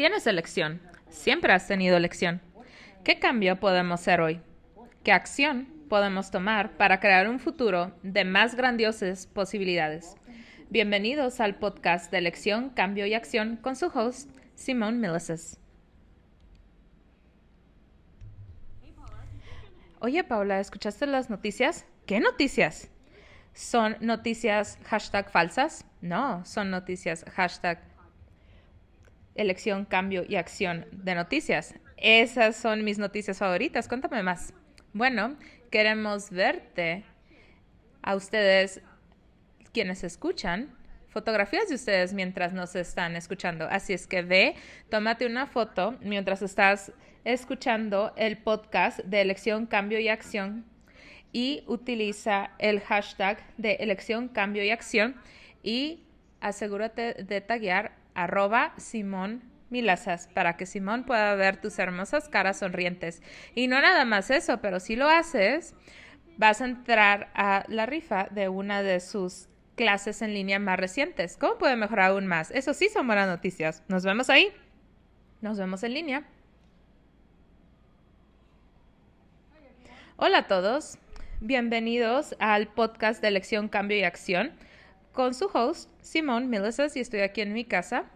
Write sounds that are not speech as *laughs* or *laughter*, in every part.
Tienes elección. Siempre has tenido elección. ¿Qué cambio podemos hacer hoy? ¿Qué acción podemos tomar para crear un futuro de más grandiosas posibilidades? Bienvenidos al podcast de Elección, Cambio y Acción con su host, Simone Milices. Oye, Paula, ¿escuchaste las noticias? ¿Qué noticias? ¿Son noticias hashtag falsas? No, son noticias hashtag elección, cambio y acción de noticias. Esas son mis noticias favoritas. Cuéntame más. Bueno, queremos verte a ustedes quienes escuchan fotografías de ustedes mientras nos están escuchando. Así es que ve, tómate una foto mientras estás escuchando el podcast de elección, cambio y acción y utiliza el hashtag de elección, cambio y acción y asegúrate de taguear arroba Simón Milazas para que Simón pueda ver tus hermosas caras sonrientes. Y no nada más eso, pero si lo haces, vas a entrar a la rifa de una de sus clases en línea más recientes. ¿Cómo puede mejorar aún más? Eso sí son buenas noticias. Nos vemos ahí. Nos vemos en línea. Hola a todos. Bienvenidos al podcast de Elección, Cambio y Acción con su host, Simón Milizas, y estoy aquí en mi casa.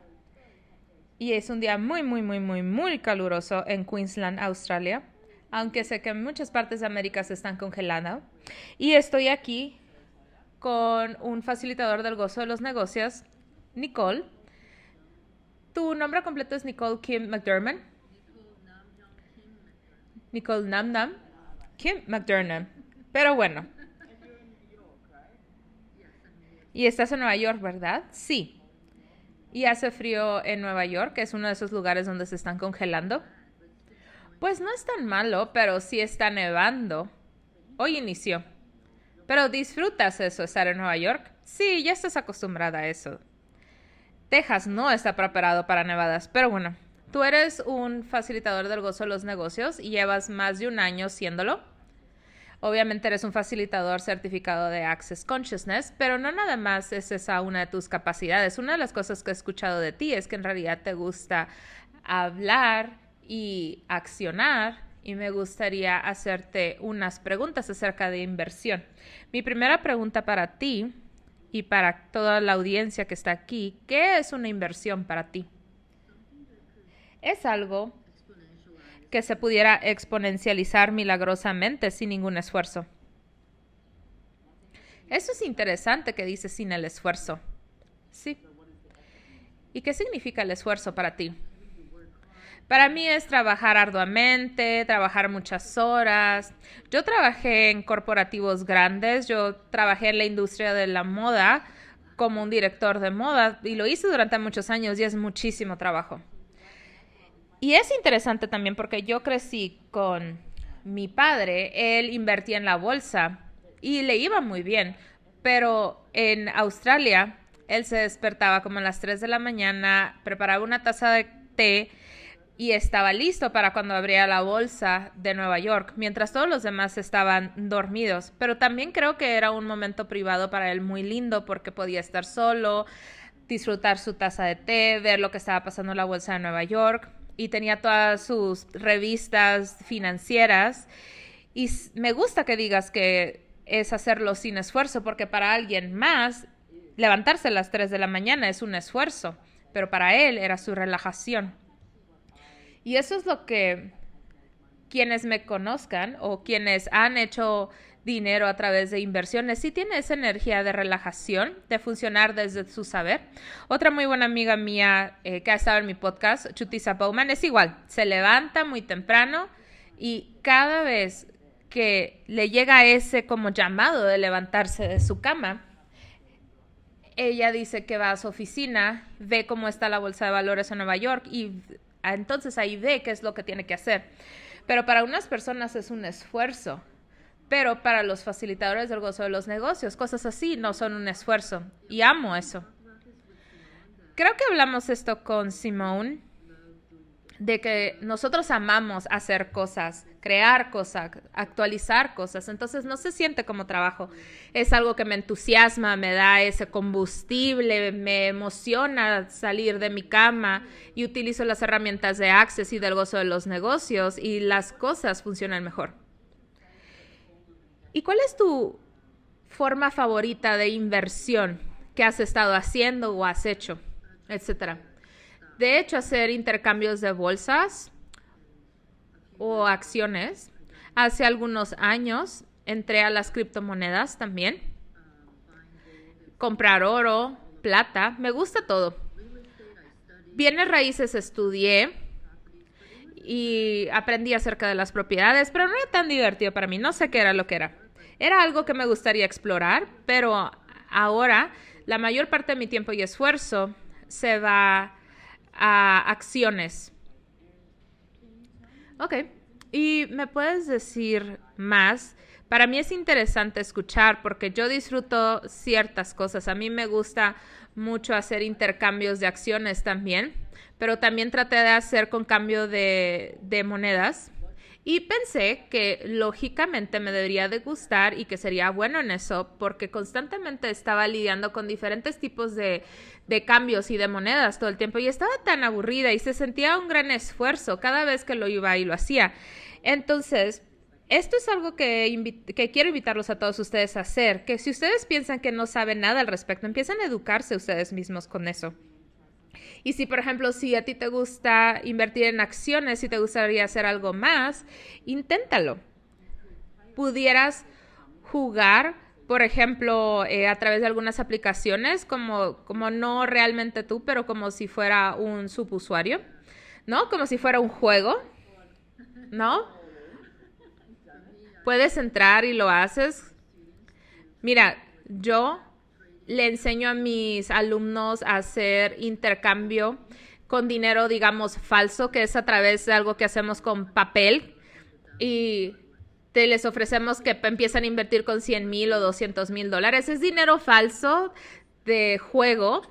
Y es un día muy, muy, muy, muy, muy caluroso en Queensland, Australia, aunque sé que en muchas partes de América se están congelando. Y estoy aquí con un facilitador del gozo de los negocios, Nicole. Tu nombre completo es Nicole Kim McDermott. Nicole Nam Nam. Kim McDermott. Pero bueno, y estás en Nueva York, ¿verdad? Sí. ¿Y hace frío en Nueva York, que es uno de esos lugares donde se están congelando? Pues no es tan malo, pero sí está nevando. Hoy inició. Pero disfrutas eso, estar en Nueva York. Sí, ya estás acostumbrada a eso. Texas no está preparado para nevadas, pero bueno, tú eres un facilitador del gozo de los negocios y llevas más de un año siéndolo. Obviamente eres un facilitador certificado de Access Consciousness, pero no nada más es esa una de tus capacidades. Una de las cosas que he escuchado de ti es que en realidad te gusta hablar y accionar y me gustaría hacerte unas preguntas acerca de inversión. Mi primera pregunta para ti y para toda la audiencia que está aquí, ¿qué es una inversión para ti? Es algo que se pudiera exponencializar milagrosamente sin ningún esfuerzo. Eso es interesante que dice sin el esfuerzo. Sí. ¿Y qué significa el esfuerzo para ti? Para mí es trabajar arduamente, trabajar muchas horas. Yo trabajé en corporativos grandes, yo trabajé en la industria de la moda como un director de moda y lo hice durante muchos años y es muchísimo trabajo. Y es interesante también porque yo crecí con mi padre, él invertía en la bolsa y le iba muy bien, pero en Australia él se despertaba como a las 3 de la mañana, preparaba una taza de té y estaba listo para cuando abría la bolsa de Nueva York, mientras todos los demás estaban dormidos. Pero también creo que era un momento privado para él muy lindo porque podía estar solo, disfrutar su taza de té, ver lo que estaba pasando en la bolsa de Nueva York y tenía todas sus revistas financieras. Y me gusta que digas que es hacerlo sin esfuerzo, porque para alguien más, levantarse a las 3 de la mañana es un esfuerzo, pero para él era su relajación. Y eso es lo que quienes me conozcan o quienes han hecho dinero a través de inversiones, sí tiene esa energía de relajación, de funcionar desde su saber. Otra muy buena amiga mía eh, que ha estado en mi podcast, Chutisa Bowman, es igual, se levanta muy temprano y cada vez que le llega ese como llamado de levantarse de su cama, ella dice que va a su oficina, ve cómo está la bolsa de valores en Nueva York y entonces ahí ve qué es lo que tiene que hacer. Pero para unas personas es un esfuerzo pero para los facilitadores del gozo de los negocios, cosas así no son un esfuerzo. Y amo eso. Creo que hablamos esto con Simone, de que nosotros amamos hacer cosas crear cosas, actualizar cosas. Entonces no se siente como trabajo. Es algo que me entusiasma, me da ese combustible, me emociona salir de mi cama y utilizo las herramientas de Access y del gozo de los negocios y las cosas funcionan mejor. ¿Y cuál es tu forma favorita de inversión que has estado haciendo o has hecho, etcétera? De hecho, hacer intercambios de bolsas o acciones. Hace algunos años entré a las criptomonedas también. Comprar oro, plata, me gusta todo. Bienes raíces estudié y aprendí acerca de las propiedades, pero no era tan divertido para mí, no sé qué era lo que era. Era algo que me gustaría explorar, pero ahora la mayor parte de mi tiempo y esfuerzo se va a acciones Ok. ¿Y me puedes decir más? Para mí es interesante escuchar porque yo disfruto ciertas cosas. A mí me gusta mucho hacer intercambios de acciones también, pero también traté de hacer con cambio de, de monedas. Y pensé que lógicamente me debería de gustar y que sería bueno en eso porque constantemente estaba lidiando con diferentes tipos de, de cambios y de monedas todo el tiempo y estaba tan aburrida y se sentía un gran esfuerzo cada vez que lo iba y lo hacía. Entonces, esto es algo que, que, quiero invitarlos a todos ustedes a hacer, que si ustedes piensan que no saben nada al respecto, empiecen a educarse ustedes mismos con eso. Y si, por ejemplo, si a ti te gusta invertir en acciones y te gustaría hacer algo más, inténtalo. Pudieras jugar por ejemplo, eh, a través de algunas aplicaciones, como, como no realmente tú, pero como si fuera un subusuario, ¿no? Como si fuera un juego, ¿no? Puedes entrar y lo haces. Mira, yo le enseño a mis alumnos a hacer intercambio con dinero, digamos, falso, que es a través de algo que hacemos con papel. Y te les ofrecemos que empiezan a invertir con 100 mil o 200 mil dólares. Es dinero falso de juego,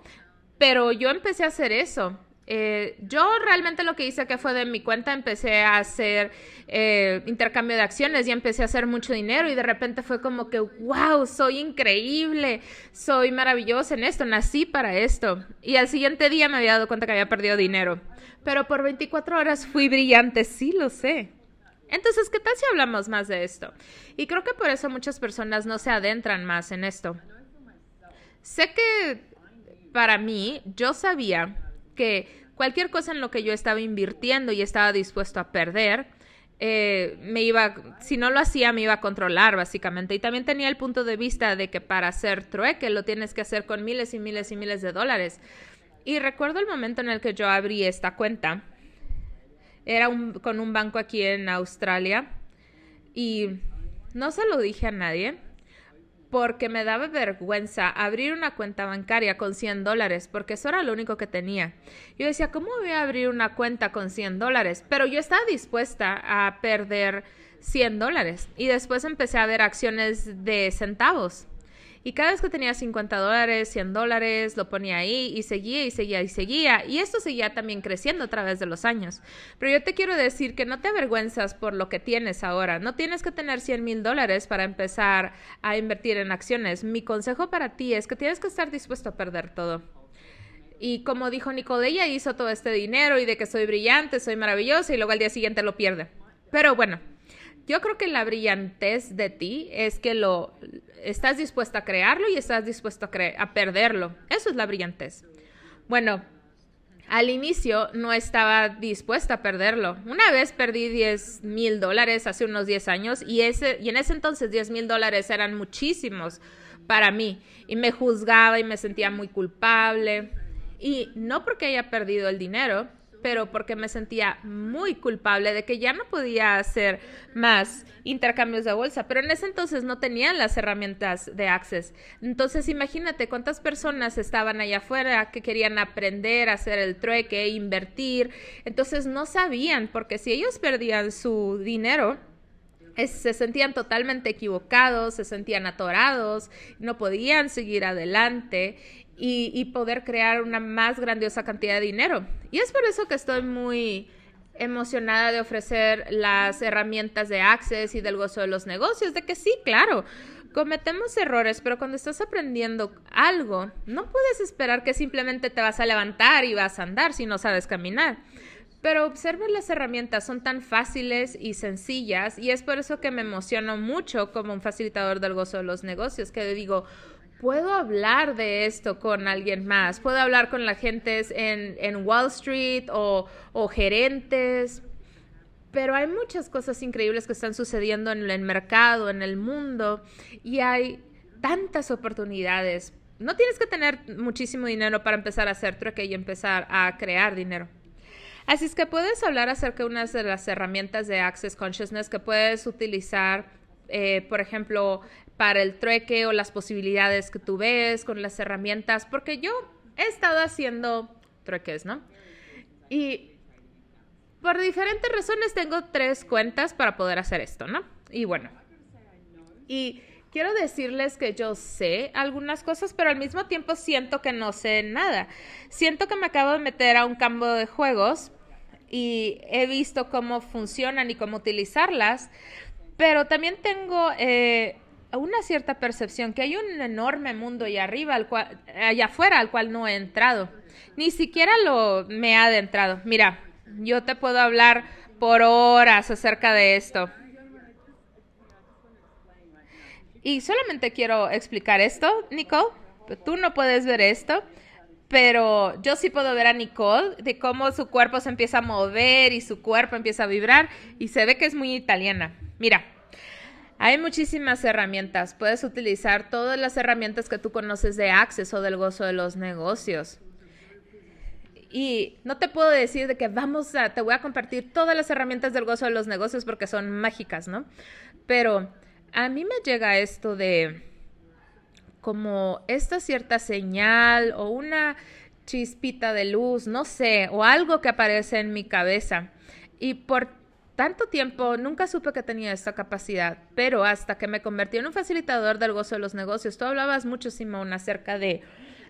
pero yo empecé a hacer eso. Eh, yo realmente lo que hice que fue de mi cuenta empecé a hacer eh, intercambio de acciones y empecé a hacer mucho dinero y de repente fue como que, wow, soy increíble, soy maravillosa en esto, nací para esto. Y al siguiente día me había dado cuenta que había perdido dinero. Pero por 24 horas fui brillante, sí lo sé. Entonces, ¿qué tal si hablamos más de esto? Y creo que por eso muchas personas no se adentran más en esto. Sé que para mí, yo sabía que cualquier cosa en lo que yo estaba invirtiendo y estaba dispuesto a perder, eh, me iba, si no lo hacía, me iba a controlar básicamente. Y también tenía el punto de vista de que para hacer trueque lo tienes que hacer con miles y miles y miles de dólares. Y recuerdo el momento en el que yo abrí esta cuenta era con un banco aquí en Australia y no se lo dije a nadie porque me daba vergüenza abrir una cuenta bancaria con 100 dólares, porque eso era lo único que tenía. Yo decía, ¿cómo voy a abrir una cuenta con 100 dólares? Pero yo estaba dispuesta a perder 100 dólares. Y después empecé a ver acciones de centavos. Y cada vez que tenía 50 dólares, 100 dólares, lo ponía ahí y seguía y seguía y seguía. Y esto seguía también creciendo a través de los años. Pero yo te quiero decir que no te avergüenzas por lo que tienes ahora. No tienes que tener 100 mil dólares para empezar a invertir en acciones. Mi consejo para ti es que tienes que estar dispuesto a perder todo. Y como dijo Nicole, ella hizo todo este dinero y de que soy brillante, soy maravillosa y luego al día siguiente lo pierde. Pero bueno, yo creo que la brillantez de ti es que lo estás dispuesta a crearlo y estás dispuesto a, a perderlo. Eso es la brillantez. Bueno, al inicio no estaba dispuesta a perderlo. Una vez perdí 10 mil dólares hace unos 10 años y, ese, y en ese entonces 10 mil dólares eran muchísimos para mí y me juzgaba y me sentía muy culpable. Y no porque haya perdido el dinero, pero porque me sentía muy culpable de que ya no podía hacer más intercambios de bolsa, pero en ese entonces no tenían las herramientas de Access. Entonces imagínate cuántas personas estaban allá afuera que querían aprender a hacer el trueque, invertir, entonces no sabían, porque si ellos perdían su dinero, se sentían totalmente equivocados, se sentían atorados, no podían seguir adelante y, poder crear una más grandiosa cantidad de dinero. Y es por eso que estoy muy emocionada de ofrecer las herramientas de Access y del gozo de los negocios, de que sí, claro, cometemos errores, pero cuando estás aprendiendo algo, no puedes esperar que simplemente te vas a levantar y vas a andar si no sabes caminar. Pero observa las herramientas, son tan fáciles y sencillas y es por eso que me emociono mucho como un facilitador del gozo de los negocios, que digo, puedo hablar de esto con alguien más, puedo hablar con la gente en, en Wall Street o, o gerentes, pero hay muchas cosas increíbles que están sucediendo en el mercado, en el mundo, y hay tantas oportunidades. No tienes que tener muchísimo dinero para empezar a hacer trueque y empezar a crear dinero. Así es que puedes hablar acerca de unas de las herramientas de Access Consciousness que puedes utilizar, eh, por ejemplo, el trueque o las posibilidades que tú ves con las herramientas, porque yo he estado haciendo trueques, ¿no? Y por diferentes razones tengo tres cuentas para poder hacer esto, ¿no? Y bueno, y quiero decirles que yo sé algunas cosas, pero al mismo tiempo siento que no sé nada. Siento que me acabo de meter a un campo de juegos y he visto cómo funcionan y cómo utilizarlas, pero también tengo eh, una cierta percepción que hay un enorme mundo allá arriba, al cual, allá afuera, al cual no he entrado. Ni siquiera lo me he adentrado. Mira, yo te puedo hablar por horas acerca de esto. Y solamente quiero explicar esto, Nicole. Tú no puedes ver esto, pero yo sí puedo ver a Nicole de cómo su cuerpo se empieza a mover y su cuerpo empieza a vibrar y se ve que es muy italiana. Mira, hay muchísimas herramientas. Puedes utilizar todas las herramientas que tú conoces de acceso del gozo de los negocios. Y no te puedo decir de que vamos a, te voy a compartir todas las herramientas del gozo de los negocios porque son mágicas, ¿no? Pero a mí me llega esto de como esta cierta señal o una chispita de luz, no sé, o algo que aparece en mi cabeza. Y por tanto tiempo nunca supe que tenía esta capacidad, pero hasta que me convertí en un facilitador del gozo de los negocios, tú hablabas mucho, Simón, acerca de,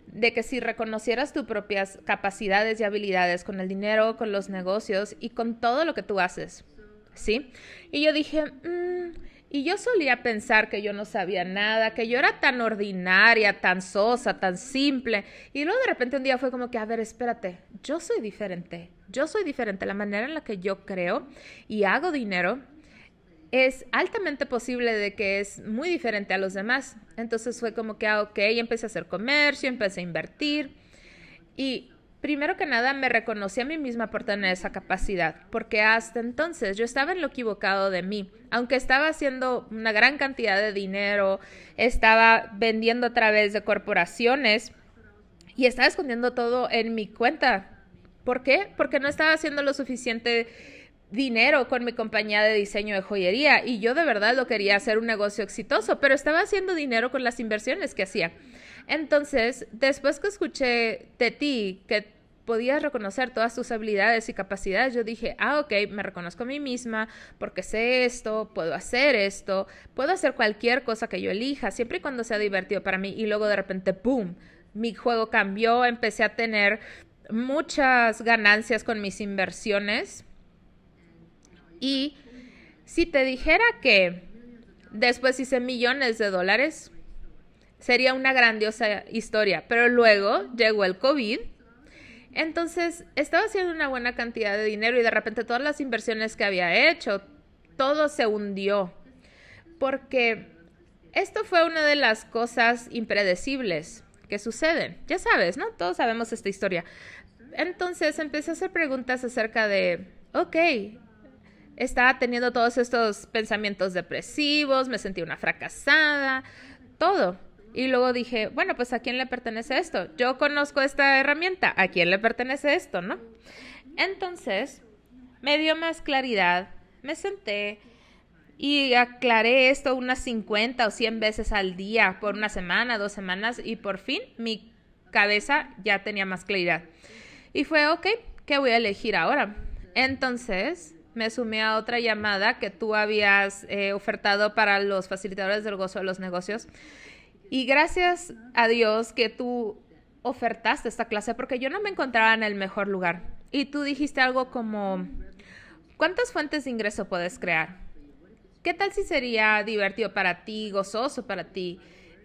de que si reconocieras tus propias capacidades y habilidades con el dinero, con los negocios y con todo lo que tú haces, ¿sí? Y yo dije, mmm, y yo solía pensar que yo no sabía nada, que yo era tan ordinaria, tan sosa, tan simple. Y luego de repente un día fue como que, a ver, espérate, yo soy diferente. Yo soy diferente. La manera en la que yo creo y hago dinero es altamente posible de que es muy diferente a los demás. Entonces fue como que, ah, ok, empecé a hacer comercio, empecé a invertir. Y primero que nada me reconocí a mí misma por tener esa capacidad, porque hasta entonces yo estaba en lo equivocado de mí, aunque estaba haciendo una gran cantidad de dinero, estaba vendiendo a través de corporaciones y estaba escondiendo todo en mi cuenta. ¿Por qué? Porque no estaba haciendo lo suficiente dinero con mi compañía de diseño de joyería y yo de verdad lo quería hacer un negocio exitoso, pero estaba haciendo dinero con las inversiones que hacía. Entonces, después que escuché de ti que podías reconocer todas tus habilidades y capacidades, yo dije, ah, ok, me reconozco a mí misma porque sé esto, puedo hacer esto, puedo hacer cualquier cosa que yo elija, siempre y cuando sea divertido para mí. Y luego de repente, ¡boom! Mi juego cambió, empecé a tener muchas ganancias con mis inversiones. Y si te dijera que después hice millones de dólares, sería una grandiosa historia. Pero luego llegó el COVID. Entonces estaba haciendo una buena cantidad de dinero y de repente todas las inversiones que había hecho, todo se hundió. Porque esto fue una de las cosas impredecibles que suceden. Ya sabes, ¿no? Todos sabemos esta historia. Entonces empecé a hacer preguntas acerca de, ok, estaba teniendo todos estos pensamientos depresivos, me sentí una fracasada, todo. Y luego dije, bueno, pues ¿a quién le pertenece esto? Yo conozco esta herramienta, ¿a quién le pertenece esto, no? Entonces, me dio más claridad, me senté y aclaré esto unas 50 o 100 veces al día por una semana, dos semanas y por fin mi cabeza ya tenía más claridad. Y fue, ok, ¿qué voy a elegir ahora? Entonces, me sumé a otra llamada que tú habías eh, ofertado para los facilitadores del gozo de los negocios y gracias a Dios que tú ofertaste esta clase porque yo no me encontraba en el mejor lugar. Y tú dijiste algo como, ¿Cuántas fuentes de ingreso puedes crear? ¿Qué tal si sería divertido para ti, gozoso para ti?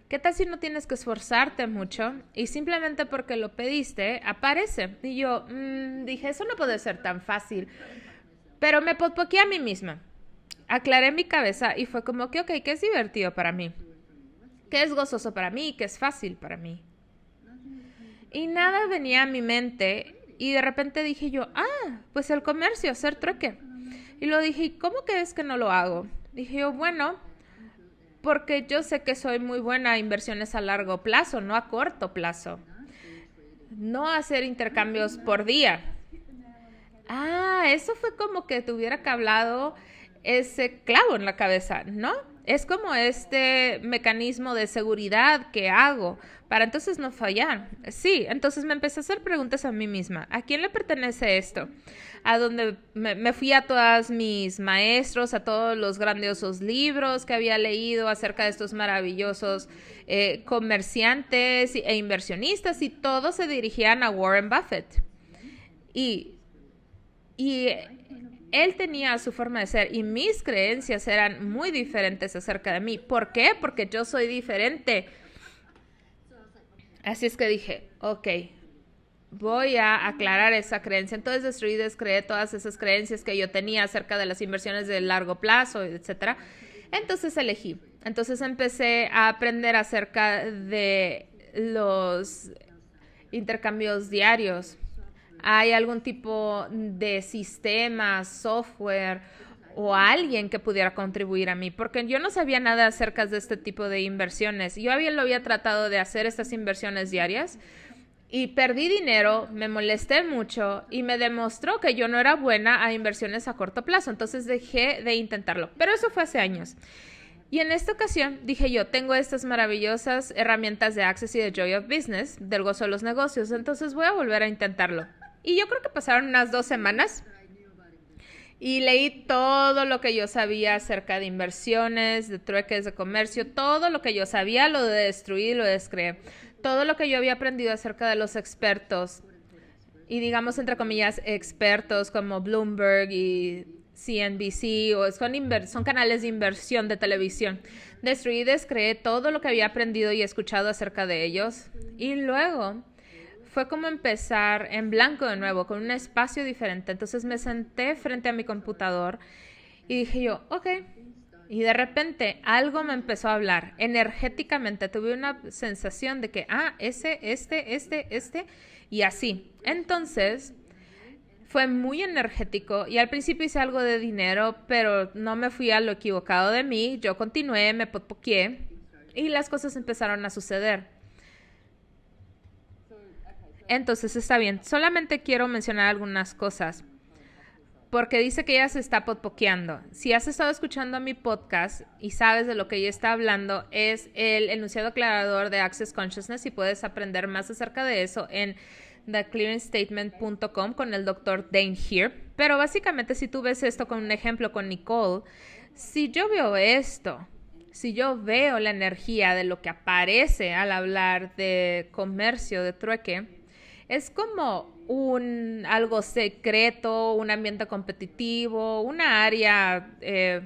¿Qué tal si no tienes que esforzarte mucho y simplemente porque lo pediste aparece? Y yo mm, dije, eso no puede ser tan fácil. Pero me potpoqué a mí misma. Aclaré mi cabeza y fue como que, ok, ¿qué es divertido para mí? ¿Qué es gozoso para mí? ¿Qué es fácil para mí? Y nada venía a mi mente y de repente dije yo, ah, pues el comercio, hacer trueque. Y lo dije, ¿cómo que es que no lo hago? Dije yo, bueno, porque yo sé que soy muy buena a inversiones a largo plazo, no a corto plazo. No hacer intercambios por día. Ah, eso fue como que tuviera que hablado ese clavo en la cabeza, ¿no? Es como este mecanismo de seguridad que hago para entonces no fallar. Sí, entonces me empecé a hacer preguntas a mí misma. ¿A quién le pertenece esto? A donde me, fui a todos mis maestros, a todos los grandiosos libros que había leído acerca de estos maravillosos eh, comerciantes e inversionistas y todos se dirigían a Warren Buffett. Y, y él tenía su forma de ser y mis creencias eran muy diferentes acerca de mí. ¿Por qué? Porque yo soy diferente. Así es que dije, ok, voy a aclarar esa creencia. Entonces destruí, descreé todas esas creencias que yo tenía acerca de las inversiones de largo plazo, etcétera. Entonces elegí. Entonces empecé a aprender acerca de los intercambios diarios hay algún tipo de sistema, software o alguien que pudiera contribuir a mí, porque yo no sabía nada acerca de este tipo de inversiones. Yo había, lo había tratado de hacer estas inversiones diarias y perdí dinero, me molesté mucho y me demostró que yo no era buena a inversiones a corto plazo, entonces dejé de intentarlo. Pero eso fue hace años. Y en esta ocasión dije yo, tengo estas maravillosas herramientas de Access y de Joy of Business, del gozo de los negocios, entonces voy a volver a intentarlo. Y yo creo que pasaron unas dos semanas y leí todo lo que yo sabía acerca de inversiones, de trueques de comercio, todo lo que yo sabía, lo de destruir, lo descreé, todo lo que yo había aprendido acerca de los expertos y digamos entre comillas expertos como Bloomberg y CNBC o son, canales de inversión de televisión. Destruí y descreé todo lo que había aprendido y escuchado acerca de ellos y luego fue como empezar en blanco de nuevo, con un espacio diferente. Entonces me senté frente a mi computador y dije yo, ok. Y de repente algo me empezó a hablar energéticamente. Tuve una sensación de que, ah, ese, este, este, este, y así. Entonces fue muy energético y al principio hice algo de dinero, pero no me fui a lo equivocado de mí. Yo continué, me potpoqué y las cosas empezaron a suceder. Entonces está bien. Solamente quiero mencionar algunas cosas. Porque dice que ella se está podpoqueando. Si has estado escuchando mi podcast y sabes de lo que ella está hablando, es el enunciado aclarador de Access Consciousness y puedes aprender más acerca de eso en theclearingstatement.com con el doctor Dane Here. Pero básicamente, si tú ves esto con un ejemplo con Nicole, si yo veo esto, si yo veo la energía de lo que aparece al hablar de comercio, de trueque, es como un algo secreto, un ambiente competitivo, una área eh,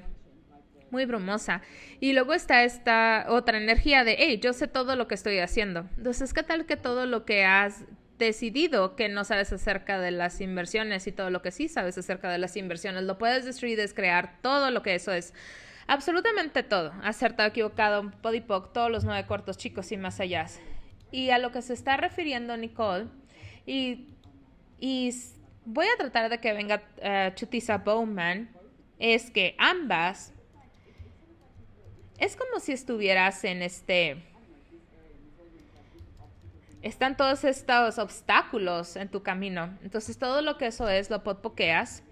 muy brumosa. Y luego está esta otra energía de, hey, yo sé todo lo que estoy haciendo. Entonces, ¿qué tal que todo lo que has decidido que no sabes acerca de las inversiones y todo lo que sí sabes acerca de las inversiones, lo puedes destruir, descrear todo lo que eso es? Absolutamente todo, acertado, equivocado, podipoc, todos los nueve cortos chicos y más allá. Y a lo que se está refiriendo Nicole y, voy a tratar de que venga uh, Chutisa Bowman. Es que ambas es como si estuvieras en este están todos estos obstáculos en tu camino. Entonces todo lo que eso es lo potpoqueas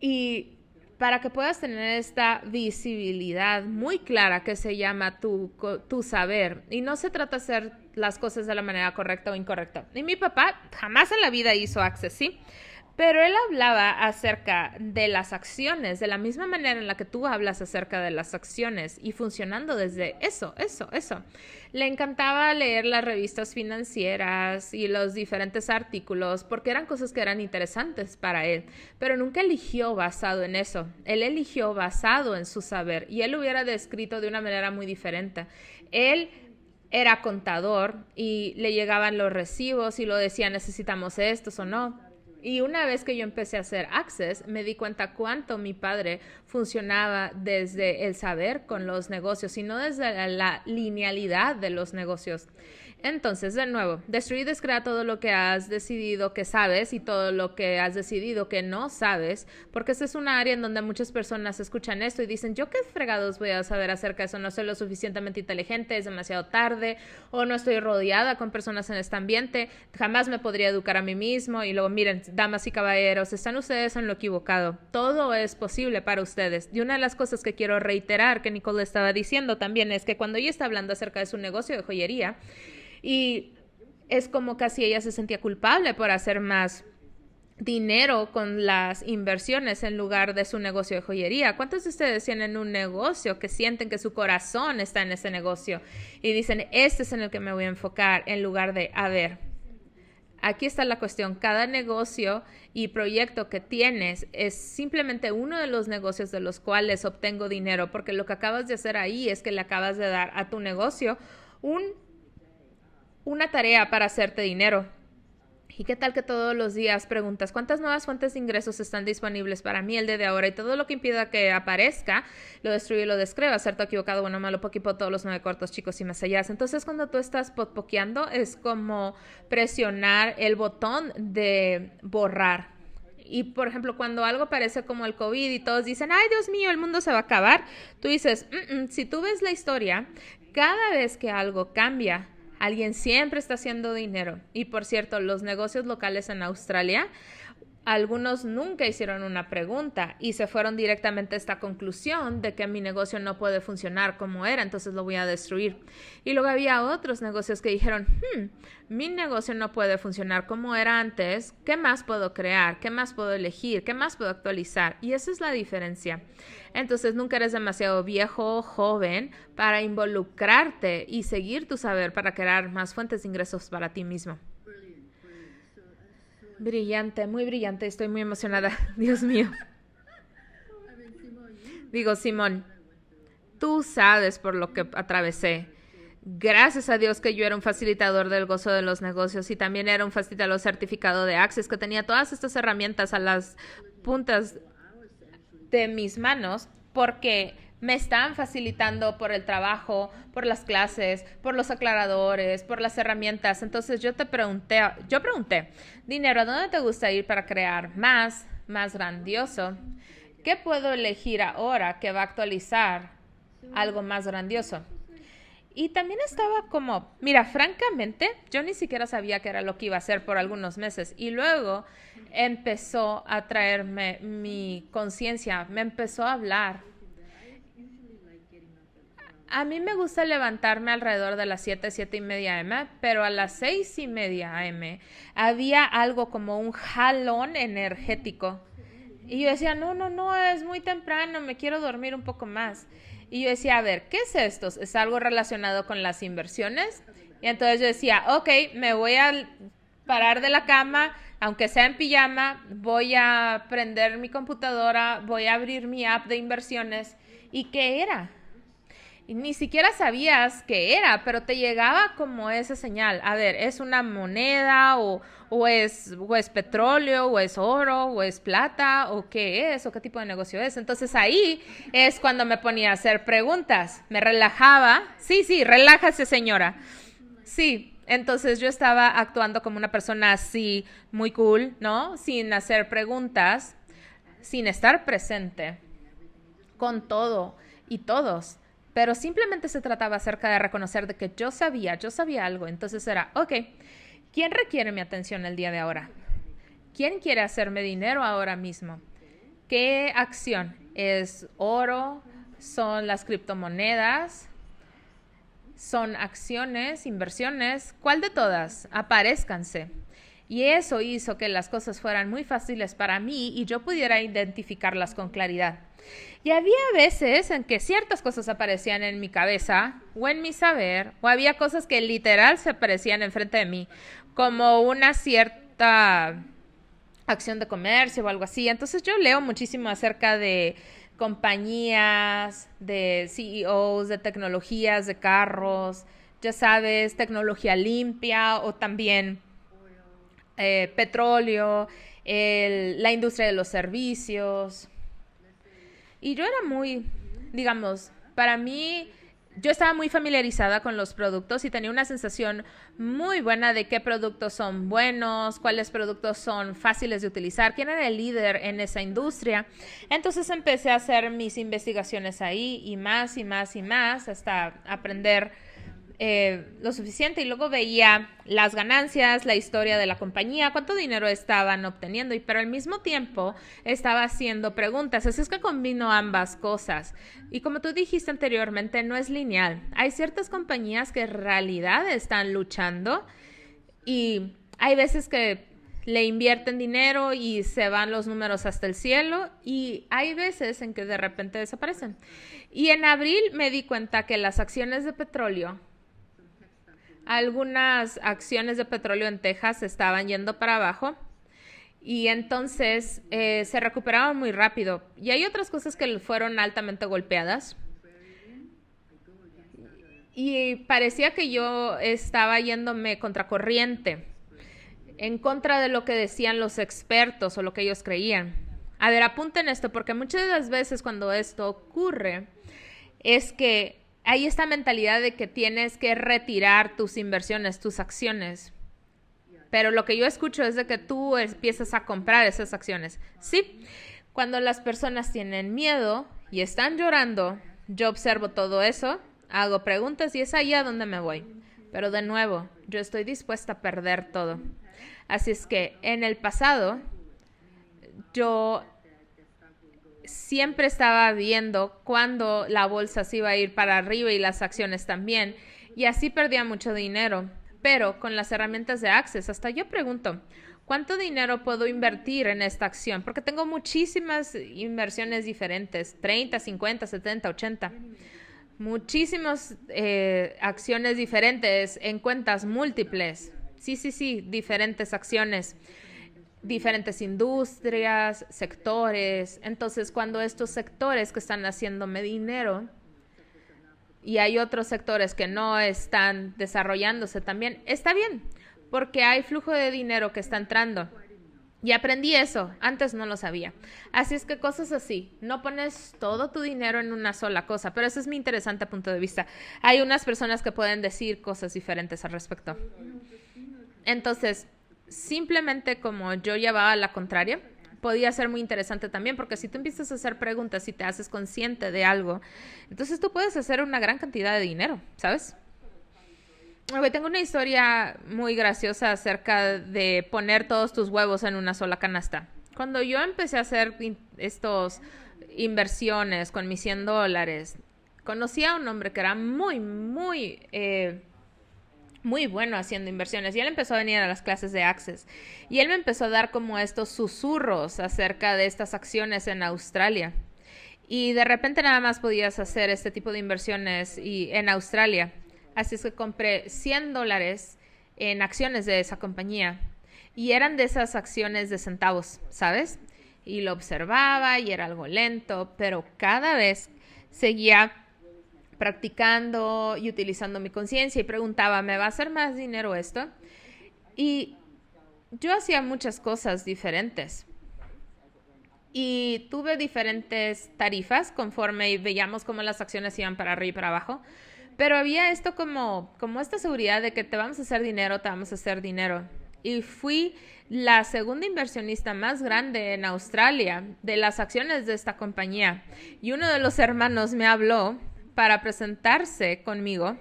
y para que puedas tener esta visibilidad muy clara que se llama tu, tu saber. Y no se trata de hacer las cosas de la manera correcta o incorrecta. Y mi papá jamás en la vida hizo Access, ¿sí? Pero él hablaba acerca de las acciones, de la misma manera en la que tú hablas acerca de las acciones y funcionando desde eso, eso, eso. Le encantaba leer las revistas financieras y los diferentes artículos porque eran cosas que eran interesantes para él, pero nunca eligió basado en eso. Él eligió basado en su saber y él lo hubiera descrito de una manera muy diferente. Él era contador y le llegaban los recibos y lo decía necesitamos estos o no y una vez que yo empecé a hacer Access, me di cuenta cuánto mi padre funcionaba desde el saber con los negocios y no desde la linealidad de los negocios. Entonces, de nuevo, destruir descrea todo lo que has decidido que sabes y todo lo que has decidido que no sabes, porque esa es una área en donde muchas personas escuchan esto y dicen, yo qué fregados voy a saber acerca de eso, no soy lo suficientemente inteligente, es demasiado tarde, o no estoy rodeada con personas en este ambiente, jamás me podría educar a mí mismo. Y luego, miren, damas y caballeros, están ustedes en lo equivocado, todo es posible para ustedes. Y una de las cosas que quiero reiterar que Nicole estaba diciendo también es que cuando ella está hablando acerca de su negocio de joyería, y es como casi ella se sentía culpable por hacer más dinero con las inversiones en lugar de su negocio de joyería. ¿Cuántos de ustedes tienen un negocio que sienten que su corazón está en ese negocio y dicen, este es en el que me voy a enfocar en lugar de, a ver, aquí está la cuestión, cada negocio y proyecto que tienes es simplemente uno de los negocios de los cuales obtengo dinero, porque lo que acabas de hacer ahí es que le acabas de dar a tu negocio un una tarea para hacerte dinero. ¿Y qué tal que todos los días preguntas cuántas nuevas fuentes de ingresos están disponibles para mí el día de ahora y todo lo que impida que aparezca, lo destruye y lo descreva, cierto, equivocado, bueno, malo, poquito, todos los nueve cortos, chicos y más allá. Entonces, cuando tú estás potpoqueando, es como presionar el botón de borrar. Y por ejemplo, cuando algo parece como el COVID y todos dicen, ay Dios mío, el mundo se va a acabar, tú dices, mm, mm", si tú ves la historia, cada vez que algo cambia, Alguien siempre está haciendo dinero. Y por cierto, los negocios locales en Australia, algunos nunca hicieron una pregunta y se fueron directamente a esta conclusión de que mi negocio no puede funcionar como era, entonces lo voy a destruir. Y luego había otros negocios que dijeron, hmm, mi negocio no puede funcionar como era antes, ¿qué más puedo crear? ¿Qué más puedo elegir? ¿Qué más puedo actualizar? Y esa es la diferencia. Entonces nunca eres demasiado viejo o joven para involucrarte y seguir tu saber para crear más fuentes de ingresos para ti mismo. Brillante, muy brillante, estoy muy emocionada, *laughs* Dios mío. Digo, Simón, tú sabes por lo que atravesé. Gracias a Dios que yo era un facilitador del gozo de los negocios y también era un facilitador certificado de Access que tenía todas estas herramientas a las puntas de mis manos porque me están facilitando por el trabajo, por las clases, por los aclaradores, por las herramientas. Entonces yo te pregunté, yo pregunté, dinero, ¿a dónde te gusta ir para crear más, más grandioso? ¿Qué puedo elegir ahora que va a actualizar algo más grandioso? Y también estaba como, mira, francamente, yo ni siquiera sabía qué era lo que iba a hacer por algunos meses. Y luego empezó a traerme mi conciencia, me empezó a hablar. A mí me gusta levantarme alrededor de las 7, 7 y media AM, pero a las 6 y media AM había algo como un jalón energético. Y yo decía, no, no, no, es muy temprano, me quiero dormir un poco más. Y yo decía, a ver, ¿qué es esto? ¿Es algo relacionado con las inversiones? Y entonces yo decía, ok, me voy a parar de la cama, aunque sea en pijama, voy a prender mi computadora, voy a abrir mi app de inversiones. ¿Y qué era? Ni siquiera sabías qué era, pero te llegaba como esa señal. A ver, ¿es una moneda o, o, es, o es petróleo o es oro o es plata o qué es o qué tipo de negocio es? Entonces ahí es cuando me ponía a hacer preguntas. Me relajaba. Sí, sí, relájase señora. Sí, entonces yo estaba actuando como una persona así, muy cool, ¿no? Sin hacer preguntas, sin estar presente con todo y todos. Pero simplemente se trataba acerca de reconocer de que yo sabía, yo sabía algo. Entonces era, ok, ¿quién requiere mi atención el día de ahora? ¿Quién quiere hacerme dinero ahora mismo? ¿Qué acción? ¿Es oro? ¿Son las criptomonedas? son acciones, inversiones, ¿cuál de todas? Aparezcanse. Y eso hizo que las cosas fueran muy fáciles para mí y yo pudiera identificarlas con claridad. Y había veces en que ciertas cosas aparecían en mi cabeza o en mi saber, o había cosas que literal se aparecían enfrente de mí, como una cierta acción de comercio o algo así. Entonces yo leo muchísimo acerca de compañías, de CEOs, de tecnologías, de carros, ya sabes, tecnología limpia o también eh, petróleo, la industria de los servicios. Y yo era muy, digamos, para mí, yo estaba muy familiarizada con los productos y tenía una sensación muy buena de qué productos son buenos, cuáles productos son fáciles de utilizar, quién era el líder en esa industria. Entonces empecé a hacer mis investigaciones ahí y más y más y más hasta aprender eh, lo suficiente y luego veía las ganancias, la historia de la compañía, cuánto dinero estaban obteniendo y pero al mismo tiempo estaba haciendo preguntas. Así es que combino ambas cosas. Y como tú dijiste anteriormente, no es lineal. Hay ciertas compañías que en realidad están luchando y hay veces que le invierten dinero y se van los números hasta el cielo y hay veces en que de repente desaparecen. Y en abril me di cuenta que las acciones de petróleo algunas acciones de petróleo en Texas estaban yendo para abajo y entonces eh, se recuperaban muy rápido. Y hay otras cosas que fueron altamente golpeadas. Y parecía que yo estaba yéndome contracorriente, en contra de lo que decían los expertos o lo que ellos creían. A ver, apunten esto, porque muchas de las veces cuando esto ocurre, es que hay esta mentalidad de que tienes que retirar tus inversiones, tus acciones. Pero lo que yo escucho es de que tú empiezas a comprar esas acciones. Sí, cuando las personas tienen miedo y están llorando, yo observo todo eso, hago preguntas y es ahí a donde me voy. Pero de nuevo, yo estoy dispuesta a perder todo. Así es que en el pasado, yo siempre estaba viendo cuándo la bolsa se iba a ir para arriba y las acciones también, y así perdía mucho dinero. Pero con las herramientas de Access, hasta yo pregunto, ¿cuánto dinero puedo invertir en esta acción? Porque tengo muchísimas inversiones diferentes, 30, 50, 70, 80. Muchísimas eh, acciones diferentes en cuentas múltiples. Sí, sí, sí, diferentes acciones diferentes industrias, sectores. Entonces, cuando estos sectores que están haciéndome dinero y hay otros sectores que no están desarrollándose también, está bien, porque hay flujo de dinero que está entrando. Y aprendí eso, antes no lo sabía. Así es que cosas así, no pones todo tu dinero en una sola cosa, pero ese es mi interesante punto de vista. Hay unas personas que pueden decir cosas diferentes al respecto. Entonces, simplemente como yo llevaba la contraria, podía ser muy interesante también, porque si tú empiezas a hacer preguntas y te haces consciente de algo, entonces tú puedes hacer una gran cantidad de dinero, ¿sabes? tengo una historia muy graciosa acerca de poner todos tus huevos en una sola canasta. Cuando yo empecé a hacer estos inversiones con mis 100 dólares, conocí a un hombre que era muy, muy... Eh, muy bueno haciendo inversiones. Y él empezó a venir a las clases de Access. Y él me empezó a dar como estos susurros acerca de estas acciones en Australia. Y de repente nada más podías hacer este tipo de inversiones y en Australia. Así es que compré 100 dólares en acciones de esa compañía. Y eran de esas acciones de centavos sabes y lo observaba y era algo lento pero cada vez seguía practicando y utilizando mi conciencia y preguntaba, ¿me va a hacer más dinero esto? Y yo hacía muchas cosas diferentes. Y tuve diferentes tarifas conforme veíamos cómo las acciones iban para arriba y para abajo. Pero había esto como, como esta seguridad de que te vamos a hacer dinero, te vamos a hacer dinero. Y fui la segunda inversionista más grande en Australia de las acciones de esta compañía. Y uno de los hermanos me habló para presentarse conmigo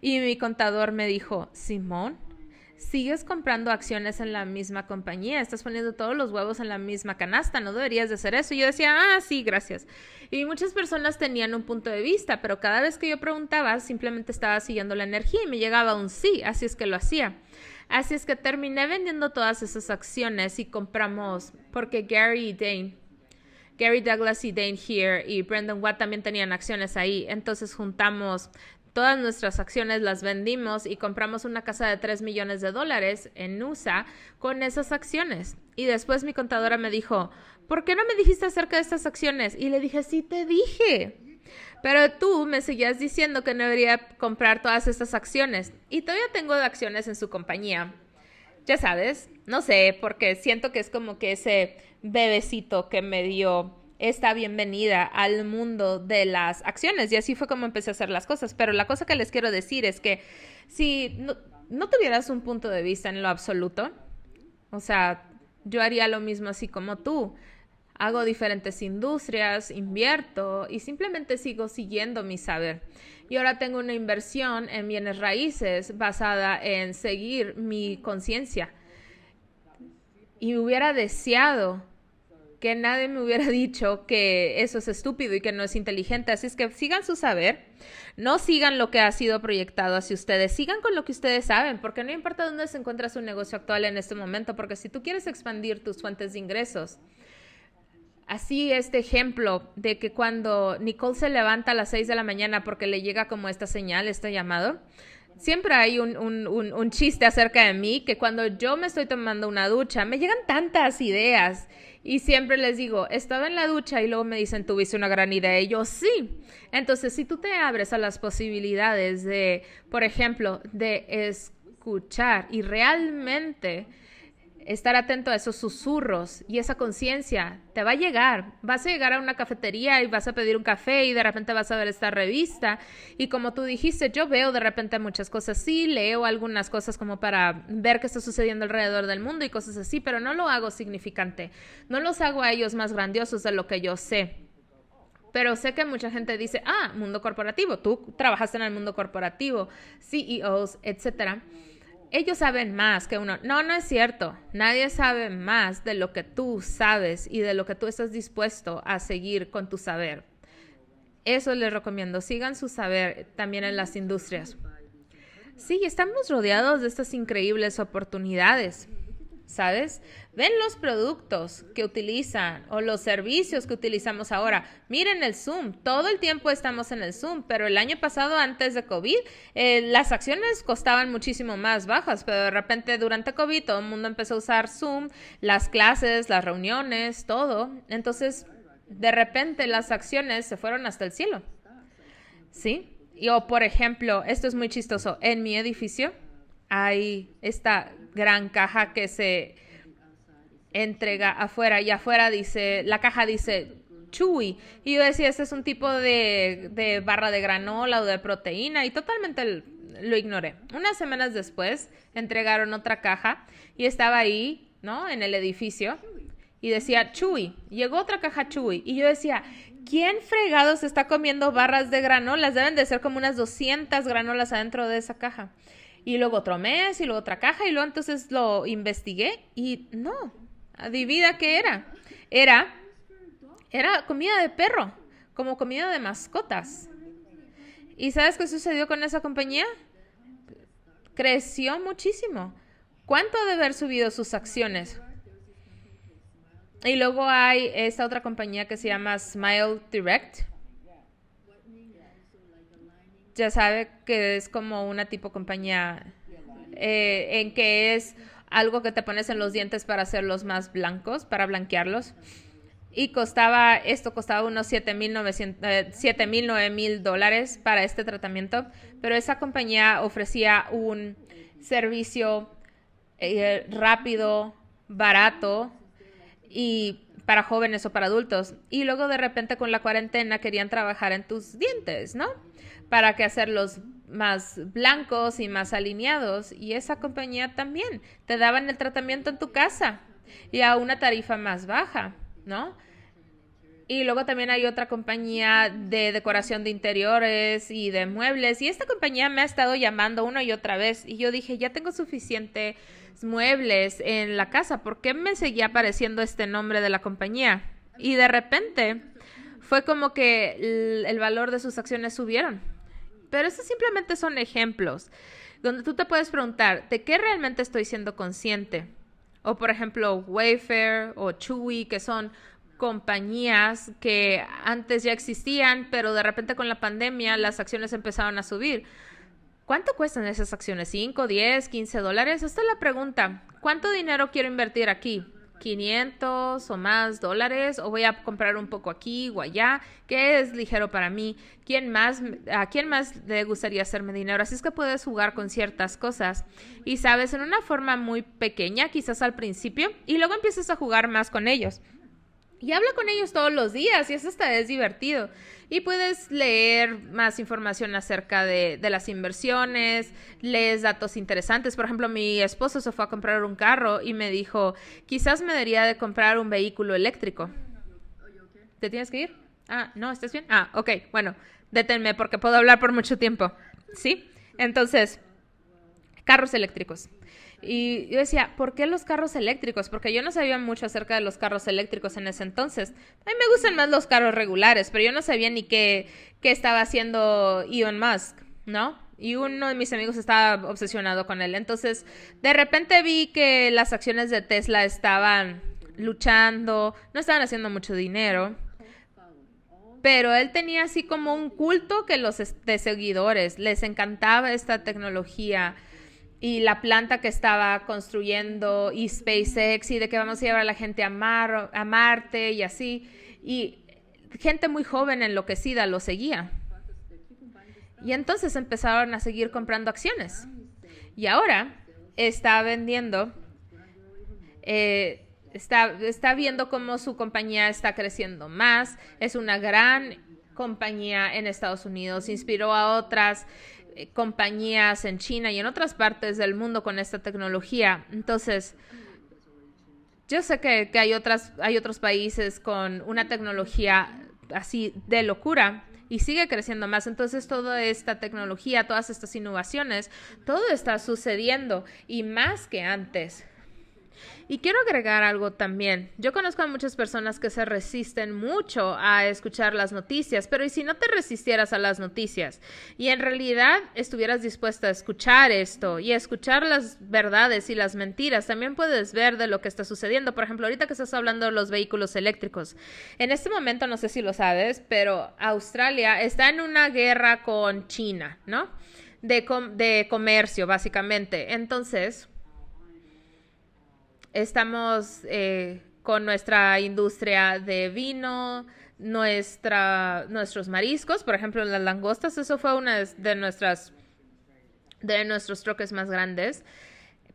y mi contador me dijo, Simón, sigues comprando acciones en la misma compañía, estás poniendo todos los huevos en la misma canasta, no deberías de hacer eso. Y yo decía, ah, sí, gracias. Y muchas personas tenían un punto de vista, pero cada vez que yo preguntaba, simplemente estaba siguiendo la energía y me llegaba un sí, así es que lo hacía. Así es que terminé vendiendo todas esas acciones y compramos, porque Gary y Dane, Gary Douglas y Dane Here y Brendan Watt también tenían acciones ahí. Entonces juntamos todas nuestras acciones, las vendimos y compramos una casa de 3 millones de dólares en USA con esas acciones. Y después mi contadora me dijo, ¿por qué no me dijiste acerca de estas acciones? Y le dije, sí te dije. Pero tú me seguías diciendo que no debería comprar todas estas acciones. Y todavía tengo acciones en su compañía. Ya sabes, no sé, porque siento que es como que ese bebecito que me dio esta bienvenida al mundo de las acciones. Y así fue como empecé a hacer las cosas. Pero la cosa que les quiero decir es que si no, tuvieras un punto de vista en lo absoluto, o sea, yo haría lo mismo así como tú hago diferentes industrias, invierto y simplemente sigo siguiendo mi saber. Y ahora tengo una inversión en bienes raíces basada en seguir mi conciencia. Y hubiera deseado que nadie me hubiera *laughs* dicho que eso es estúpido y que no es inteligente. Así es que sigan su saber, no sigan lo que ha sido proyectado hacia ustedes, sigan con lo que ustedes saben, porque no importa dónde se encuentra su negocio actual en este momento, porque si tú quieres expandir tus fuentes de ingresos, Así este ejemplo de que cuando Nicole se levanta a las 6 de la mañana porque le llega como esta señal, este llamado, siempre hay un, un, un, chiste acerca de mí que cuando yo me estoy tomando una ducha me llegan tantas ideas y siempre les digo, estaba en la ducha y luego me dicen, tuviste una gran idea y yo sí. Entonces, si tú te abres a las posibilidades de, por ejemplo, de escuchar y realmente estar atento a esos susurros y esa conciencia te va a llegar. Vas a llegar a una cafetería y vas a pedir un café y de repente vas a ver esta revista y como tú dijiste, yo veo de repente muchas cosas, sí, leo algunas cosas como para ver qué está sucediendo alrededor del mundo y cosas así, pero no lo hago significante. No los hago a ellos más grandiosos de lo que yo sé. Pero sé que mucha gente dice, ah, mundo corporativo, tú trabajaste en el mundo corporativo, CEOs, etcétera ellos saben más que uno. No, no es cierto. Nadie sabe más de lo que tú sabes y de lo que tú estás dispuesto a seguir con tu saber. Eso les recomiendo. Sigan su saber también en las industrias. Sí, estamos rodeados de estas increíbles oportunidades. ¿Sabes? Ven los productos que utilizan o los servicios que utilizamos ahora. Miren el Zoom, todo el tiempo estamos en el Zoom, pero el año pasado, antes de COVID, eh, las acciones costaban muchísimo más bajas, pero de repente durante COVID todo el mundo empezó a usar Zoom, las clases, las reuniones, todo. Entonces, de repente las acciones se fueron hasta el cielo. ¿Sí? Y, o por ejemplo, esto es muy chistoso, en mi edificio hay esta gran caja que se entrega afuera y afuera dice, la caja dice Chewy. Y yo decía, este es un tipo de, de barra de granola o de proteína y totalmente lo ignoré. Unas semanas después entregaron otra caja y estaba ahí, ¿no? En el edificio y decía Chewy. Llegó otra caja Chewy y yo decía, ¿quién fregados está comiendo barras de granolas? Deben de ser como unas 200 granolas adentro de esa caja. Y luego otro mes y luego otra caja y luego entonces lo investigué y no, adivina qué era. Era, era comida de perro, como comida de mascotas. ¿Y sabes qué sucedió con esa compañía? Creció muchísimo. ¿Cuánto debe haber subido sus acciones? Y luego hay esta otra compañía que se llama Smile Direct ya sabe que es como una tipo compañía eh, en que es algo que te pones en los dientes para hacerlos más blancos, para blanquearlos. Y costaba, esto costaba unos 7 mil, 9 mil dólares para este tratamiento, pero esa compañía ofrecía un servicio eh, rápido, barato y para jóvenes o para adultos. Y luego de repente con la cuarentena querían trabajar en tus dientes, ¿no? Para que hacerlos más blancos y más alineados. Y esa compañía también te daban el tratamiento en tu casa y a una tarifa más baja, ¿no? Y luego también hay otra compañía de decoración de interiores y de muebles. Y esta compañía me ha estado llamando una y otra vez. Y yo dije, ya tengo suficientes muebles en la casa. ¿Por qué me seguía apareciendo este nombre de la compañía? Y de repente fue como que el, el valor de sus acciones subieron. Pero esos simplemente son ejemplos donde tú te puedes preguntar, ¿de qué realmente estoy siendo consciente? O por ejemplo, Wayfair o Chewy, que son compañías que antes ya existían, pero de repente con la pandemia las acciones empezaron a subir. ¿Cuánto cuestan esas acciones? ¿5, 10, 15 dólares? Esta es la pregunta. ¿Cuánto dinero quiero invertir aquí? 500 o más dólares o voy a comprar un poco aquí o allá, ¿Qué es ligero para mí, quién más, a quién más le gustaría hacerme dinero. Así es que puedes jugar con ciertas cosas y sabes, en una forma muy pequeña, quizás al principio, y luego empiezas a jugar más con ellos. Y habla con ellos todos los días y eso hasta es divertido. Y puedes leer más información acerca de, las inversiones, lees datos interesantes. Por ejemplo, mi esposo se fue a comprar un carro y me dijo, quizás me debería de comprar un vehículo eléctrico. ¿Te tienes que ir? Ah, no, ¿estás bien? Ah, ok, bueno, détenme porque puedo hablar por mucho tiempo. ¿Sí? Entonces, carros eléctricos. Y yo decía, ¿por qué los carros eléctricos? Porque yo no sabía mucho acerca de los carros eléctricos en ese entonces. A mí me gustan más los carros regulares, pero yo no sabía ni qué, qué estaba haciendo Elon Musk, ¿no? Y uno de mis amigos estaba obsesionado con él. Entonces, de repente vi que las acciones de Tesla estaban luchando, no estaban haciendo mucho dinero. Pero él tenía así como un culto que los de seguidores les encantaba esta tecnología y la planta que estaba construyendo y SpaceX y de que vamos a llevar a la gente a, Mar, a Marte y así. Y gente muy joven enloquecida lo seguía. Y entonces empezaron a seguir comprando acciones. Y ahora está vendiendo, eh, está, está viendo cómo su compañía está creciendo más. Es una gran compañía en Estados Unidos, inspiró a otras compañías en China y en otras partes del mundo con esta tecnología. Entonces, yo sé que, hay, otras, hay otros países con una tecnología así de locura y sigue creciendo más. Entonces, toda esta tecnología, todas estas innovaciones, todo está sucediendo y más que antes. Y quiero agregar algo también. Yo conozco a muchas personas que se resisten mucho a escuchar las noticias, pero ¿y si no te resistieras a las noticias y en realidad estuvieras dispuesta a escuchar esto y a escuchar las verdades y las mentiras, también puedes ver de lo que está sucediendo. Por ejemplo, ahorita que estás hablando de los vehículos eléctricos. En este momento, no sé si lo sabes, pero Australia está en una guerra con China, ¿no? De, de comercio, básicamente. Entonces, estamos eh, con nuestra industria de vino, nuestra, nuestros mariscos, por ejemplo, las langostas, eso fue una de nuestras de nuestros troques más grandes.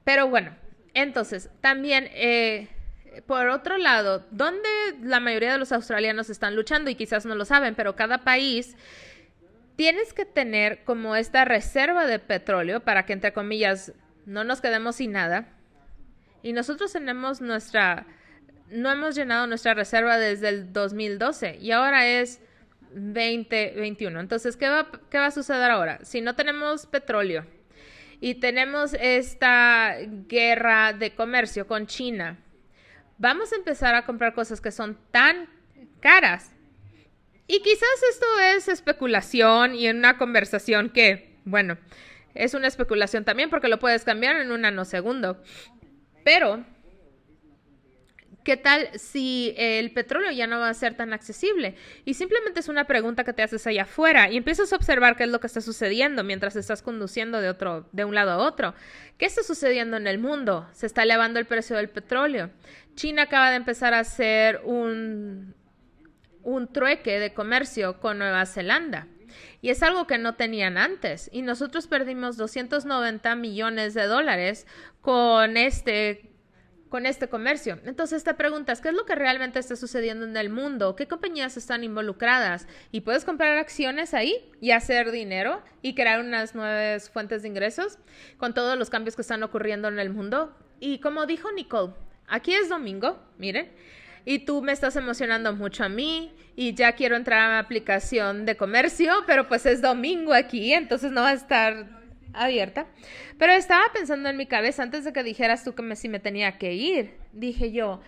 Pero bueno, entonces, también, eh, por otro lado, donde la mayoría de los australianos están luchando, y quizás no lo saben, pero cada país tienes que tener como esta reserva de petróleo para que, entre comillas, no nos quedemos sin nada y nosotros tenemos nuestra, no hemos llenado nuestra reserva desde el 2012 y ahora es 2021. Entonces, ¿qué va, ¿qué va a suceder ahora? Si no tenemos petróleo y tenemos esta guerra de comercio con China, vamos a empezar a comprar cosas que son tan caras. Y quizás esto es especulación y en una conversación que, bueno, es una especulación también porque lo puedes cambiar en un nanosegundo. Pero, ¿qué tal si el petróleo ya no va a ser tan accesible? Y simplemente es una pregunta que te haces allá afuera y empiezas a observar qué es lo que está sucediendo mientras estás conduciendo de, otro, de un lado a otro. ¿Qué está sucediendo en el mundo? Se está elevando el precio del petróleo. China acaba de empezar a hacer un, un trueque de comercio con Nueva Zelanda. Y es algo que no tenían antes. Y nosotros perdimos 290 millones de dólares con este con este comercio. Entonces te preguntas, ¿qué es lo que realmente está sucediendo en el mundo? ¿Qué compañías están involucradas? Y puedes comprar acciones ahí y hacer dinero y crear unas nuevas fuentes de ingresos con todos los cambios que están ocurriendo en el mundo. Y como dijo Nicole, aquí es domingo, miren, y tú me estás emocionando mucho a mí y ya quiero entrar a mi aplicación de comercio, pero pues es domingo aquí, entonces no va a estar abierta. Pero estaba pensando en mi cabeza antes de que dijeras tú que me, si me tenía que ir. Dije yo,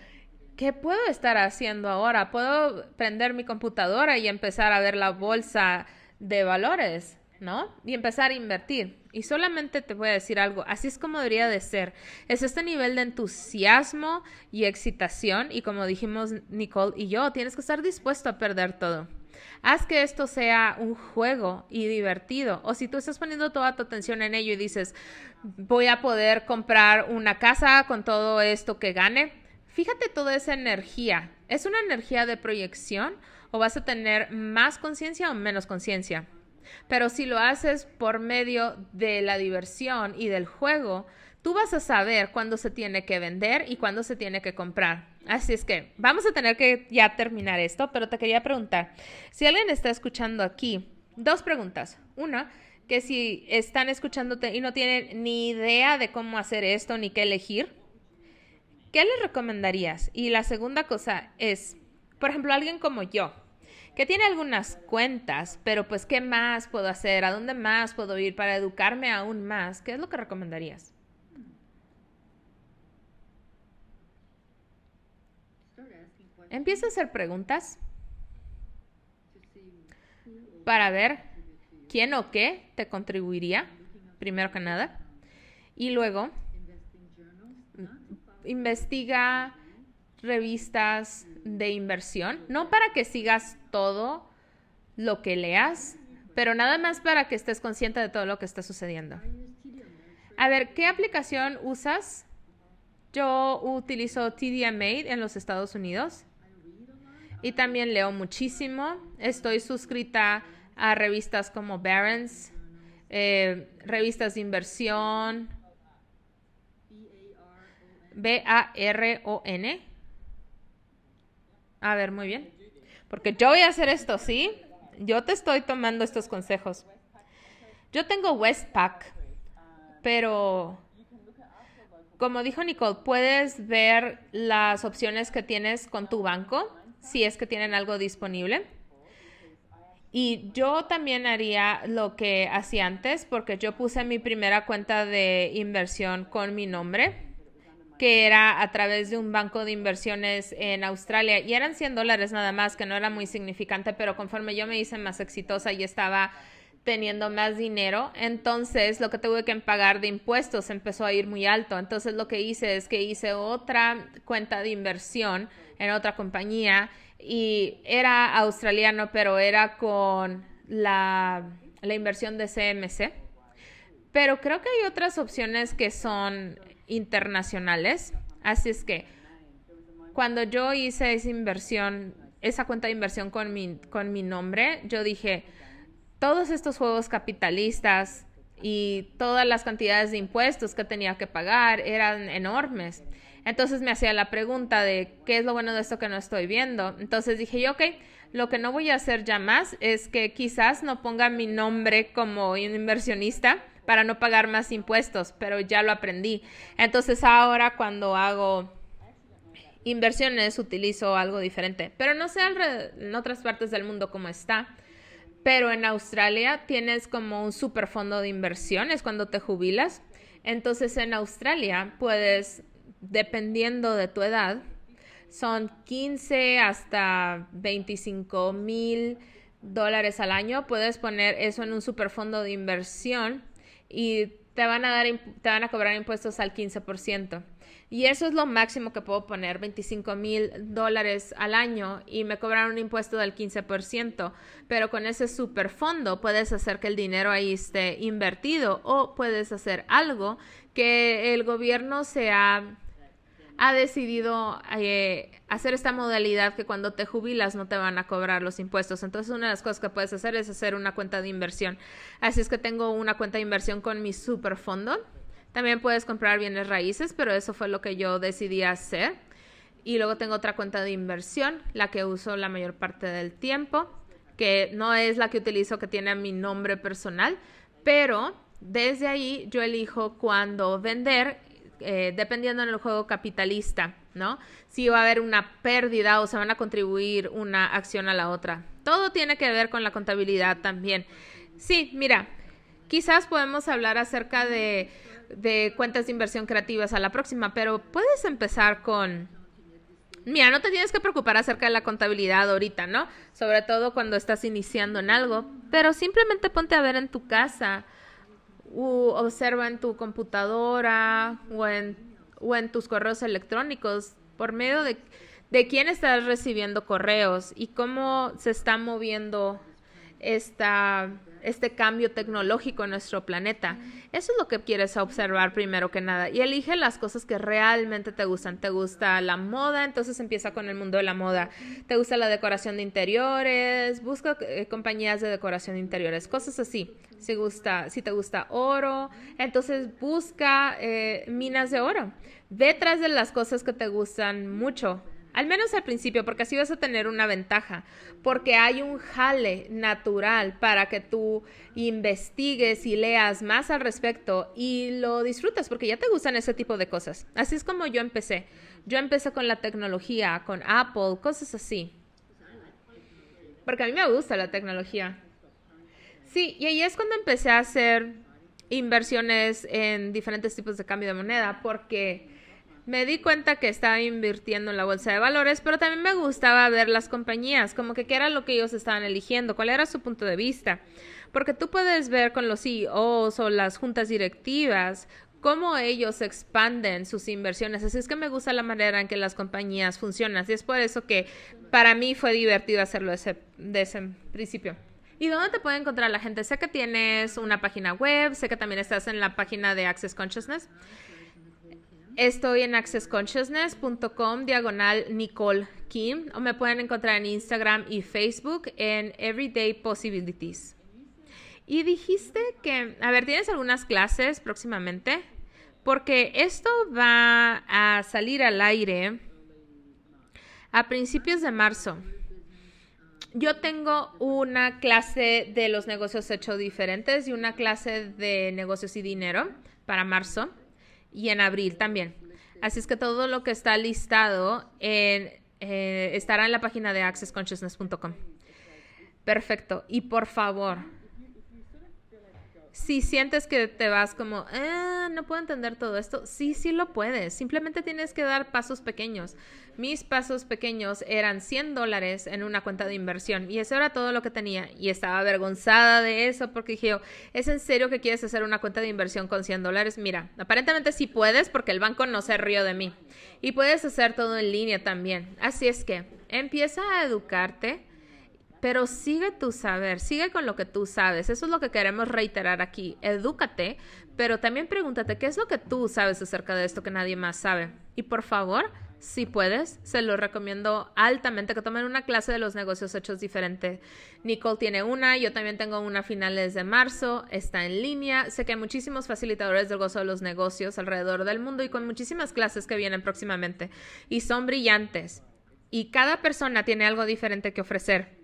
¿qué puedo estar haciendo ahora? ¿Puedo prender mi computadora y empezar a ver la bolsa de valores? ¿No? Y empezar a invertir. Y solamente te voy a decir algo, así es como debería de ser. Es este nivel de entusiasmo y excitación y como dijimos Nicole y yo, tienes que estar dispuesto a perder todo. Haz que esto sea un juego y divertido. O si tú estás poniendo toda tu atención en ello y dices, voy a poder comprar una casa con todo esto que gane, fíjate toda esa energía. ¿Es una energía de proyección o vas a tener más conciencia o menos conciencia? Pero si lo haces por medio de la diversión y del juego, tú vas a saber cuándo se tiene que vender y cuándo se tiene que comprar. Así es que vamos a tener que ya terminar esto, pero te quería preguntar, si alguien está escuchando aquí, dos preguntas. Una, que si están escuchándote y no tienen ni idea de cómo hacer esto ni qué elegir, ¿qué les recomendarías? Y la segunda cosa es, por ejemplo, alguien como yo, que tiene algunas cuentas, pero pues, ¿qué más puedo hacer? ¿A dónde más puedo ir para educarme aún más? ¿Qué es lo que recomendarías? Empieza a hacer preguntas para ver quién o qué te contribuiría, primero que nada. Y luego, investiga revistas de inversión, no para que sigas todo lo que leas, pero nada más para que estés consciente de todo lo que está sucediendo. A ver, ¿qué aplicación usas? Yo utilizo TD Made en los Estados Unidos y también leo muchísimo. Estoy suscrita a revistas como Barron's, eh, revistas de inversión, B-A-R-O-N a ver, muy bien. Porque yo voy a hacer esto, ¿sí? Yo te estoy tomando estos consejos. Yo tengo Westpac, pero como dijo Nicole, puedes ver las opciones que tienes con tu banco, si es que tienen algo disponible. Y yo también haría lo que hacía antes, porque yo puse mi primera cuenta de inversión con mi nombre que era a través de un banco de inversiones en Australia y eran 100 dólares nada más, que no era muy significante, pero conforme yo me hice más exitosa y estaba teniendo más dinero, entonces lo que tuve que pagar de impuestos empezó a ir muy alto. Entonces lo que hice es que hice otra cuenta de inversión en otra compañía y era australiano, pero era con la, la inversión de CMC. Pero creo que hay otras opciones que son internacionales. Así es que cuando yo hice esa inversión, esa cuenta de inversión con mi, con mi nombre, yo dije, todos estos juegos capitalistas y todas las cantidades de impuestos que tenía que pagar eran enormes. Entonces me hacía la pregunta de qué es lo bueno de esto que no estoy viendo. Entonces dije yo, ok, lo que no voy a hacer ya más es que quizás no ponga mi nombre como inversionista, para no pagar más impuestos, pero ya lo aprendí. Entonces ahora cuando hago inversiones utilizo algo diferente, pero no sé en otras partes del mundo cómo está. Pero en Australia tienes como un super fondo de inversiones cuando te jubilas. Entonces en Australia puedes, dependiendo de tu edad, son 15 hasta 25 mil dólares al año. Puedes poner eso en un super fondo de inversión y te van a dar te van a cobrar impuestos al 15%. Y eso es lo máximo que puedo poner, 25 mil dólares al año y me cobran un impuesto del 15%. Pero con ese superfondo puedes hacer que el dinero ahí esté invertido o puedes hacer algo que el gobierno sea ha decidido eh, hacer esta modalidad que cuando te jubilas no te van a cobrar los impuestos. Entonces una de las cosas que puedes hacer es hacer una cuenta de inversión. Así es que tengo una cuenta de inversión con mi superfondo. También puedes comprar bienes raíces, pero eso fue lo que yo decidí hacer. Y luego tengo otra cuenta de inversión, la que uso la mayor parte del tiempo, que no es la que utilizo que tiene mi nombre personal, pero desde ahí yo elijo cuándo vender eh, dependiendo en el juego capitalista, ¿no? Si va a haber una pérdida o se van a contribuir una acción a la otra. Todo tiene que ver con la contabilidad también. Sí, mira, quizás podemos hablar acerca de, de cuentas de inversión creativas a la próxima, pero puedes empezar con Mira, no te tienes que preocupar acerca de la contabilidad ahorita, ¿no? Sobre todo cuando estás iniciando en algo, pero simplemente ponte a ver en tu casa, u observa en tu computadora o en, o en tus correos electrónicos por medio de, de quién estás recibiendo correos y cómo se está moviendo esta este cambio tecnológico en nuestro planeta. Eso es lo que quieres observar primero que nada. Y elige las cosas que realmente te gustan. ¿Te gusta la moda? Entonces empieza con el mundo de la moda. ¿Te gusta la decoración de interiores? Busca eh, compañías de decoración de interiores, cosas así. Si, gusta, si te gusta oro, entonces busca eh, minas de oro. Ve tras de las cosas que te gustan mucho al menos al principio, porque así vas a tener una ventaja, porque hay un jale natural para que tú investigues y leas más al respecto y lo disfrutas, porque ya te gustan ese tipo de cosas. Así es como yo empecé. Yo empecé con la tecnología, con Apple, cosas así. Porque a mí me gusta la tecnología. Sí, y ahí es cuando empecé a hacer inversiones en diferentes tipos de cambio de moneda, porque me di cuenta que estaba invirtiendo en la bolsa de valores, pero también me gustaba ver las compañías, como que qué era lo que ellos estaban eligiendo, cuál era su punto de vista. Porque tú puedes ver con los CEOs o las juntas directivas cómo ellos expanden sus inversiones. Así es que me gusta la manera en que las compañías funcionan. Y es por eso que para mí fue divertido hacerlo ese, de ese principio. ¿Y dónde te puede encontrar la gente? Sé que tienes una página web, sé que también estás en la página de Access Consciousness. Estoy en accessconsciousness.com diagonal Nicole Kim o me pueden encontrar en Instagram y Facebook en Everyday Possibilities. Y dijiste que, a ver, ¿tienes algunas clases próximamente? Porque esto va a salir al aire a principios de marzo. Yo tengo una clase de los negocios hechos diferentes y una clase de negocios y dinero para marzo y en abril también. Así es que todo lo que está listado en, eh, estará en la página de accessconsciousness.com. Perfecto. Y por favor, si sientes que te vas como, ah, no puedo entender todo esto, sí, sí lo puedes. Simplemente tienes que dar pasos pequeños. Mis pasos pequeños eran 100 dólares en una cuenta de inversión y eso era todo lo que tenía. Y estaba avergonzada de eso porque dije, ¿es en serio que quieres hacer una cuenta de inversión con 100 dólares? Mira, aparentemente sí puedes porque el banco no se rió de mí. Y puedes hacer todo en línea también. Así es que empieza a educarte pero sigue tu saber, sigue con lo que tú sabes. Eso es lo que queremos reiterar aquí. Edúcate, pero también pregúntate qué es lo que tú sabes acerca de esto que nadie más sabe. Y por favor, si puedes, se lo recomiendo altamente que tomen una clase de los negocios hechos diferente. Nicole tiene una, yo también tengo una a finales de marzo, está en línea. Sé que hay muchísimos facilitadores del gozo de los negocios alrededor del mundo y con muchísimas clases que vienen próximamente. Y son brillantes. Y cada persona tiene algo diferente que ofrecer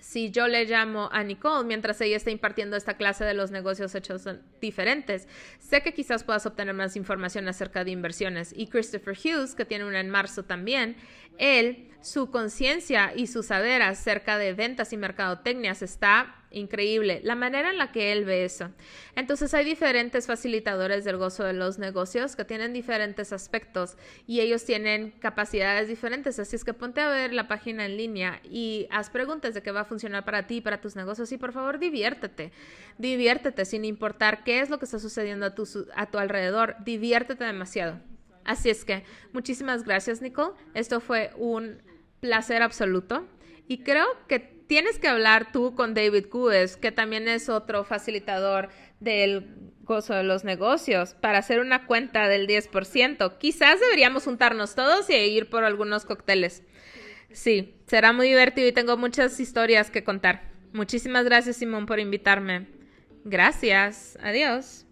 si yo le llamo a Nicole mientras ella está impartiendo esta clase de los negocios hechos diferentes, sé que quizás puedas obtener más información acerca de inversiones. Y Christopher Hughes, que tiene una en marzo también, él, su conciencia y su saber acerca de ventas y mercadotecnias está increíble, la manera en la que él ve eso. Entonces hay diferentes facilitadores del gozo de los negocios que tienen diferentes aspectos y ellos tienen capacidades diferentes, así es que ponte a ver la página en línea y haz preguntas de qué va a funcionar para ti, para tus negocios. Y por favor diviértete, diviértete sin importar qué es lo que está sucediendo a tu, a tu alrededor, diviértete demasiado. Así es que muchísimas gracias Nicole, esto fue un placer absoluto. Y creo que tienes que hablar tú con David Gues, que también es otro facilitador del gozo de los negocios, para hacer una cuenta del 10%. Quizás deberíamos juntarnos todos y ir por algunos cócteles. Sí, será muy divertido y tengo muchas historias que contar. Muchísimas gracias, Simón, por invitarme. Gracias. Adiós.